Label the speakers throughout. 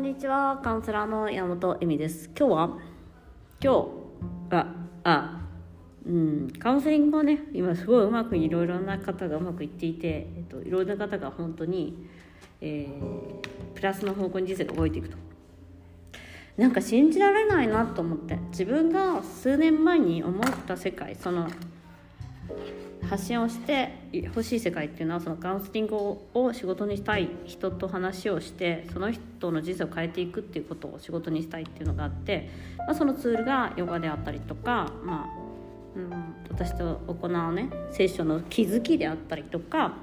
Speaker 1: んにちは。カウンセラーの山本恵美です。今日は？今日ああうん。カウンセリングはね今すごいうまくいろいろな方がうまくいっていて、えっと、いろいろな方が本当に、えー、プラスの方向に人生が動いていくと。なんか信じられないなと思って。自分が数年前に思った世界その発信をして欲しい世界っていうのはそのカウンセリングを仕事にしたい人と話をしてその人の人生を変えていくっていうことを仕事にしたいっていうのがあって、まあ、そのツールがヨガであったりとか、まあうん、私と行うねセッションの気づきであったりとか、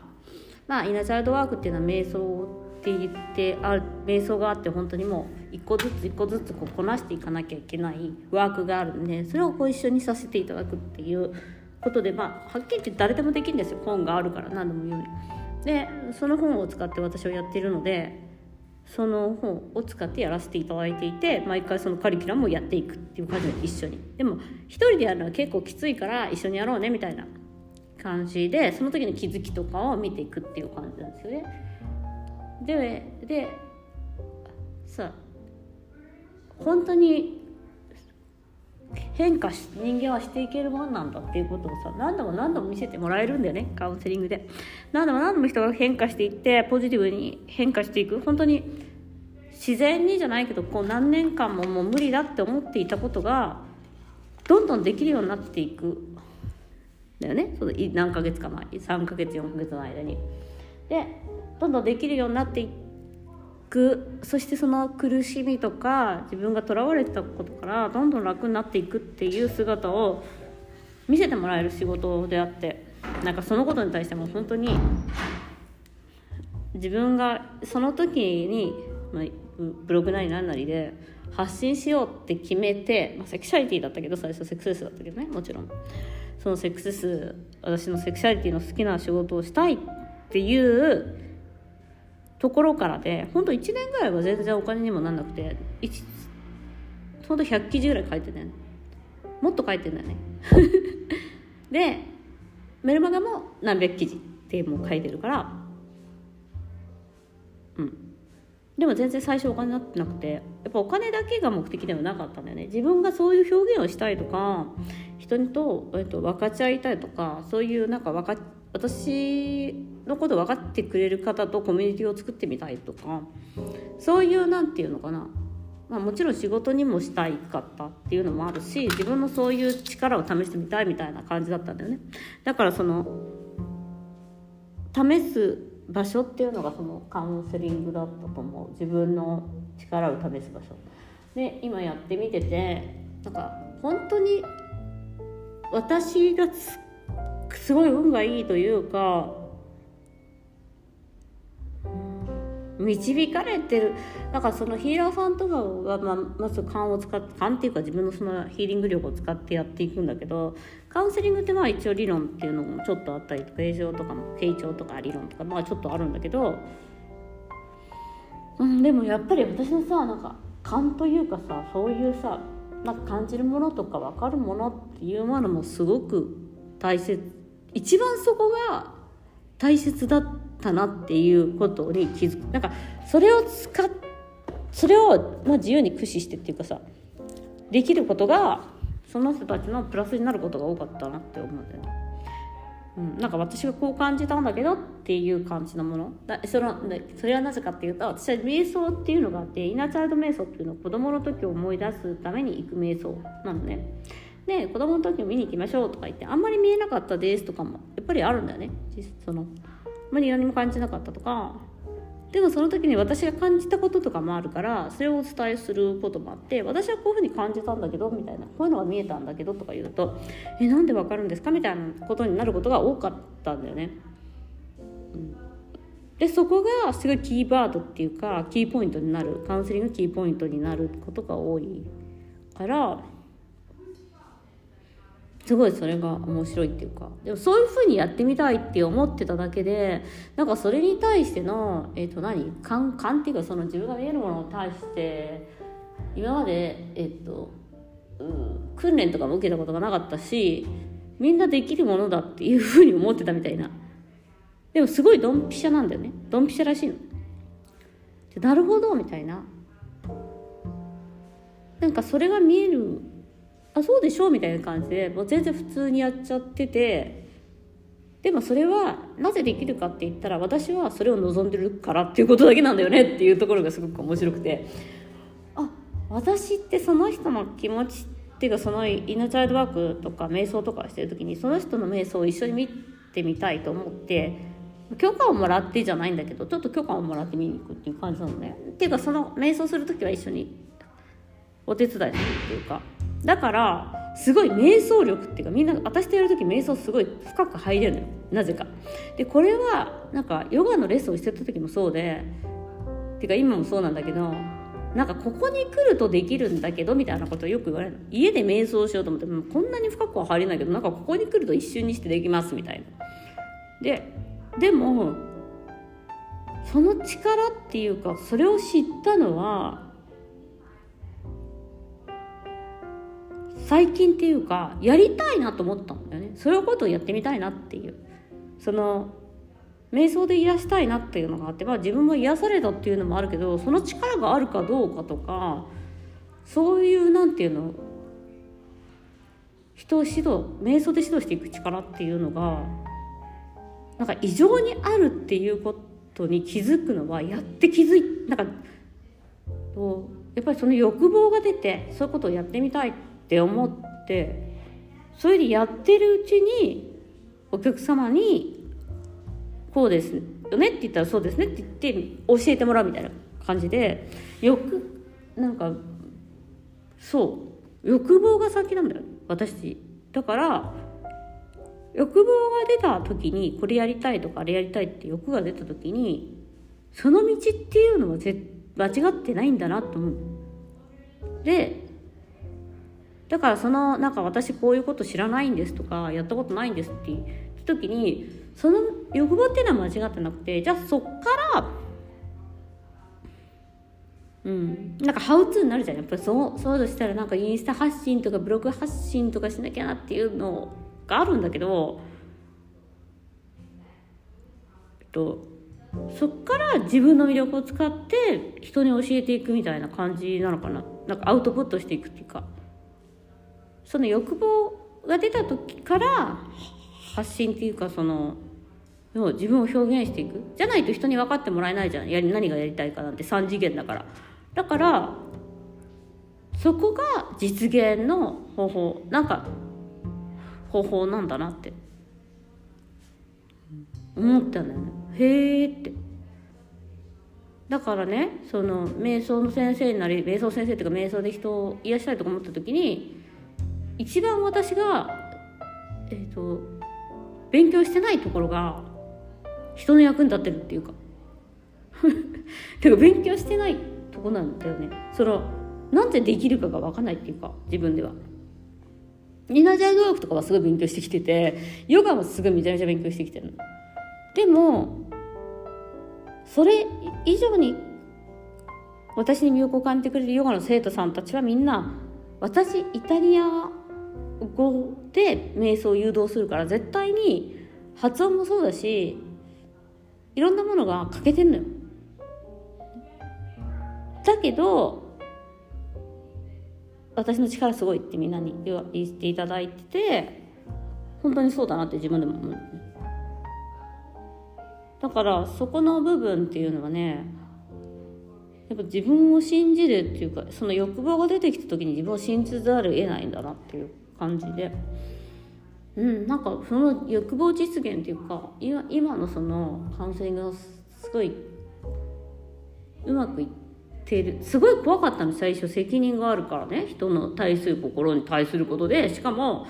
Speaker 1: まあ、イナチャイルドワークっていうのは瞑想って言ってあ瞑想があって本当にもう一個ずつ一個ずつこうこなしていかなきゃいけないワークがあるんでそれをご一緒にさせていただくっていうことで、まあ、はっきり言って誰でもできるんですよ本があるから何度も言うように。でその本を使って私はやっているのでその本を使ってやらせていただいていて毎回そのカリキュラムをやっていくっていう感じで一緒に。でも一人でやるのは結構きついから一緒にやろうねみたいな感じでその時の気づきとかを見ていくっていう感じなんですよね。ででさ本当に変化し人間はしていけるもんなんだっていうことをさ何度も何度も見せてもらえるんだよねカウンセリングで。何度も何度も人が変化していってポジティブに変化していく。本当に自然にじゃないけどこう何年間ももう無理だって思っていたことがどんどんできるようになっていくだよね。その何ヶ月か前3ヶ月4ヶ月の間に。でどんどんできるようになっていってくそしてその苦しみとか自分がとらわれてたことからどんどん楽になっていくっていう姿を見せてもらえる仕事であってなんかそのことに対しても本当に自分がその時に、まあ、ブログなり何なりで発信しようって決めて、まあ、セクシャリティだったけど最初セクセスだったけどねもちろん。そのセクセス私のセクシャリティの好きな仕事をしたいっていうところからで本当1年ぐらいは全然お金にもなんなくて本当100記事ぐらい書いてね。もっと書いてんだよね。でメルマガも何百記事ってもう書いてるから。うん。でも全然最初お金になってなくてやっぱお金だけが目的ではなかったんだよね。自分がそういう表現をしたいとか人と,、えっと分かち合いたいとかそういうなんか分か私のこと分かってくれる方とコミュニティを作ってみたいとかそういう何て言うのかな、まあ、もちろん仕事にもしたいかったっていうのもあるし自分のそういう力を試してみたいみたいな感じだったんだよね。だからその試す場所っていうのがそのカウンセリングだったと思う。自分の力を試す場所。で今やってみててなんか本当に私がすごい運がいいというか導かれてる。だからそのヒーラーさんとかはまあまず勘を使って勘っていうか自分のそのヒーリング力を使ってやっていくんだけどカウンセリングってまあ一応理論っていうのもちょっとあったりとか映像とかの傾聴とか理論とかまあちょっとあるんだけど、うん、でもやっぱり私のさなんか勘というかさそういうさなんか感じるものとか分かるものっていうものもすごく大切一番そこが大切だったなっていうことに気づくなんかそれを使っそれをまあ自由に駆使してっていうかさできることがその人たちのプラスになることが多かったなって思うんだよね。うん、なんか私がこう感じたんだけどっていう感じのものだそのそれはなぜかっていうと私は瞑想っていうのがあってイナチャイルド瞑想っていうのを子供の時を思い出すために行く瞑想なのね。で子供の時を見に行きましょうとか言ってあんまり見えなかったですとかもやっぱりあるんだよねそのまり何も感じなかったとか。でもその時に私が感じたこととかもあるからそれをお伝えすることもあって私はこういうふうに感じたんだけどみたいなこういうのが見えたんだけどとか言うとえなんでわかるんですか？みたいなことになることが多かったんだよね。うん、でそこがすごいキーワードっていうかキーポイントになるカウンセリングキーポイントになることが多いからすごいそれが面白いっていうか。でもそういうふうにやってみたいって思ってただけでなんかそれに対してのえっ、ー、と何？勘勘っていうかその自分が見えるものに対して今までえっ、ー、と、うん、訓練とかも受けたことがなかったしみんなできるものだっていうふうに思ってたみたいな。でもすごいドンピシャなんだよね。ドンピシャらしいの。なるほどみたいな。なんかそれが見えるあそうでしょ？みたいな感じでもう全然普通にやっちゃっててでもそれはなぜできるかって言ったら私はそれを望んでるからっていうことだけなんだよねっていうところがすごく面白くてあ私ってその人の気持ちっていうかそのインナチャイルドワークとか瞑想とかしてる時にその人の瞑想を一緒に見てみたいと思って許可をもらってじゃないんだけどちょっと許可をもらって見に行くっていう感じなのね。っていうかその瞑想する時は一緒にお手伝いするっていうかだからすごい瞑想力っていうかみんな私とやる時瞑想すごい深く入れるのよなぜか。でこれはなんかヨガのレッスンをしてた時もそうでっていうか今もそうなんだけどなんかここに来るとできるんだけどみたいなことをよく言われる家で瞑想しようと思ってもこんなに深くは入れないけどなんかここに来ると一瞬にしてできますみたいな。ででもその力っていうかそれを知ったのは最近っていうかやりたいなと思ったんだよね。そういうことをやってみたいなっていう。その瞑想で癒したいなっていうのがあって、まあ、自分も癒されたっていうのもあるけどその力があるかどうかとかそういうなんていうの人を指導瞑想で指導していく力っていうのがなんか異常にあるっていうことに気づくのはやって気づいなんかやっぱりその欲望が出てそういうことをやってみたいってって思ってそれでやってるうちにお客様に「こうですよね」って言ったら「そうですね」って言って教えてもらうみたいな感じでよくなんかそう欲望が先なんだよ私だから欲望が出た時にこれやりたいとかあれやりたいって欲が出た時にその道っていうのは間違ってないんだなと思う。でだからそのなんか私こういうこと知らないんですとかやったことないんですって言った時にその欲望っていうのは間違ってなくてじゃあそっからうんなんかハウツーになるじゃんやっぱりそうそうとしたらなんかインスタ発信とかブログ発信とかしなきゃなっていうのがあるんだけどえっとそっから自分の魅力を使って人に教えていくみたいな感じなのかななんかアウトプットしていくっていうか。その欲望が出た時から発信っていうかその自分を表現していく。じゃないと人に分かってもらえないじゃん。や何がやりたいかなんて。3次元だから。だからそこが実現の方法。なんか方法なんだなって。思ったんだよね。へえって。だからねその瞑想の先生になり瞑想先生っていうか瞑想で人を癒したいとか思った時に一番私が、えーと、勉強してないところが人の役に立ってるっていうか てか勉強してないとこなんだよねそのなんでできるかが分かんないっていうか自分では。ニナジャードワークとかはすごい勉強してきててヨガもすごいめちゃめちゃ勉強してきてるの。でもそれ以上に私に魅力を感じてくれるヨガの生徒さんたちはみんな私イタリア語で瞑想を誘導するから絶対に発音もそうだしいろんなものが欠けてるのよ。だけど私の力すごいってみんなに言っていただいてて本当にそうだなって自分でも思う、だからそこの部分っていうのはねやっぱ自分を信じるっていうかその欲望が出てきた時に自分を信じざるを得ないんだなっていう感じで。うん、なんかその欲望実現っていうか今今のそのカウンセリングがすごいうまくいってる。すごい怖かったの最初責任があるからね。人の対する心に対することで。しかも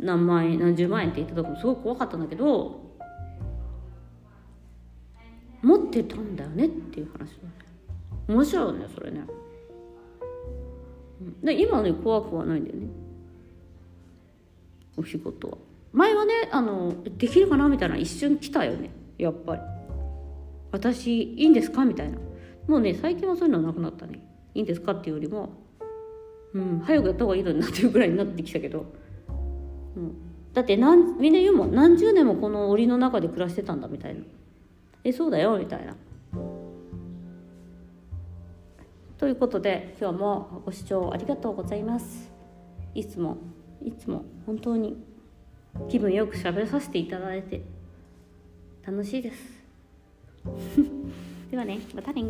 Speaker 1: 何万円何十万円って言ったとこもすごい怖かったんだけど持ってたんだよねっていう話面白いよねそれね。で今ね怖くはないんだよね。お仕事は。前はねあのできるかなみたいな一瞬来たよね。やっぱり。私いいんですか？みたいな。もうね最近はそういうのなくなったね。いいんですか？っていうよりもうん早くやった方がいいのになっていうぐらいになってきたけど、うん、だってなんみんな言うもん。何十年もこの檻の中で暮らしてたんだみたいな。えそうだよみたいな。ということで今日もご視聴ありがとうございます。いつもいつも本当に気分よく喋らさせていただいて楽しいです。ではねまたね。